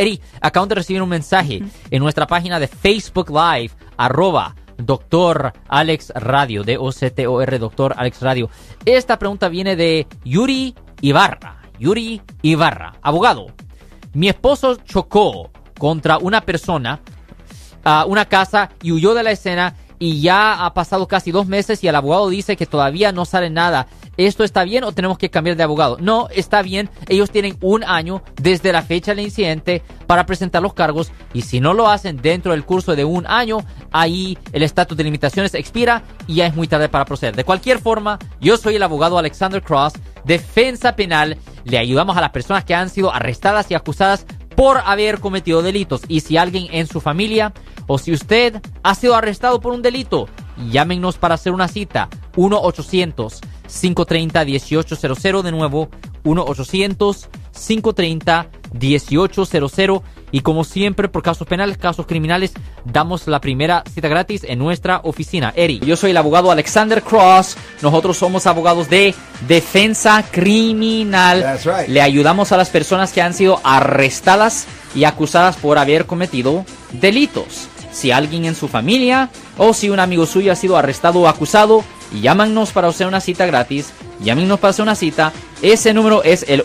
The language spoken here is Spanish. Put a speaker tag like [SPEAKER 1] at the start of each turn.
[SPEAKER 1] Eri, acabo de recibir un mensaje en nuestra página de Facebook Live, arroba Doctor Alex Radio, D-O-C-T-O-R, Doctor Alex Radio. Esta pregunta viene de Yuri Ibarra. Yuri Ibarra, abogado. Mi esposo chocó contra una persona, a una casa y huyó de la escena y ya ha pasado casi dos meses y el abogado dice que todavía no sale nada. ¿Esto está bien o tenemos que cambiar de abogado? No, está bien. Ellos tienen un año desde la fecha del incidente para presentar los cargos y si no lo hacen dentro del curso de un año, ahí el estatus de limitaciones expira y ya es muy tarde para proceder. De cualquier forma, yo soy el abogado Alexander Cross, defensa penal. Le ayudamos a las personas que han sido arrestadas y acusadas por haber cometido delitos. Y si alguien en su familia o si usted ha sido arrestado por un delito, llámenos para hacer una cita. 1-800-530-1800. De nuevo, 1-800-530-1800. Y como siempre, por casos penales, casos criminales, damos la primera cita gratis en nuestra oficina. Eri, yo soy el abogado Alexander Cross. Nosotros somos abogados de defensa criminal.
[SPEAKER 2] That's right.
[SPEAKER 1] Le ayudamos a las personas que han sido arrestadas y acusadas por haber cometido delitos. Si alguien en su familia o si un amigo suyo ha sido arrestado o acusado, llámanos para hacer una cita gratis. Llámenos para hacer una cita. Ese número es el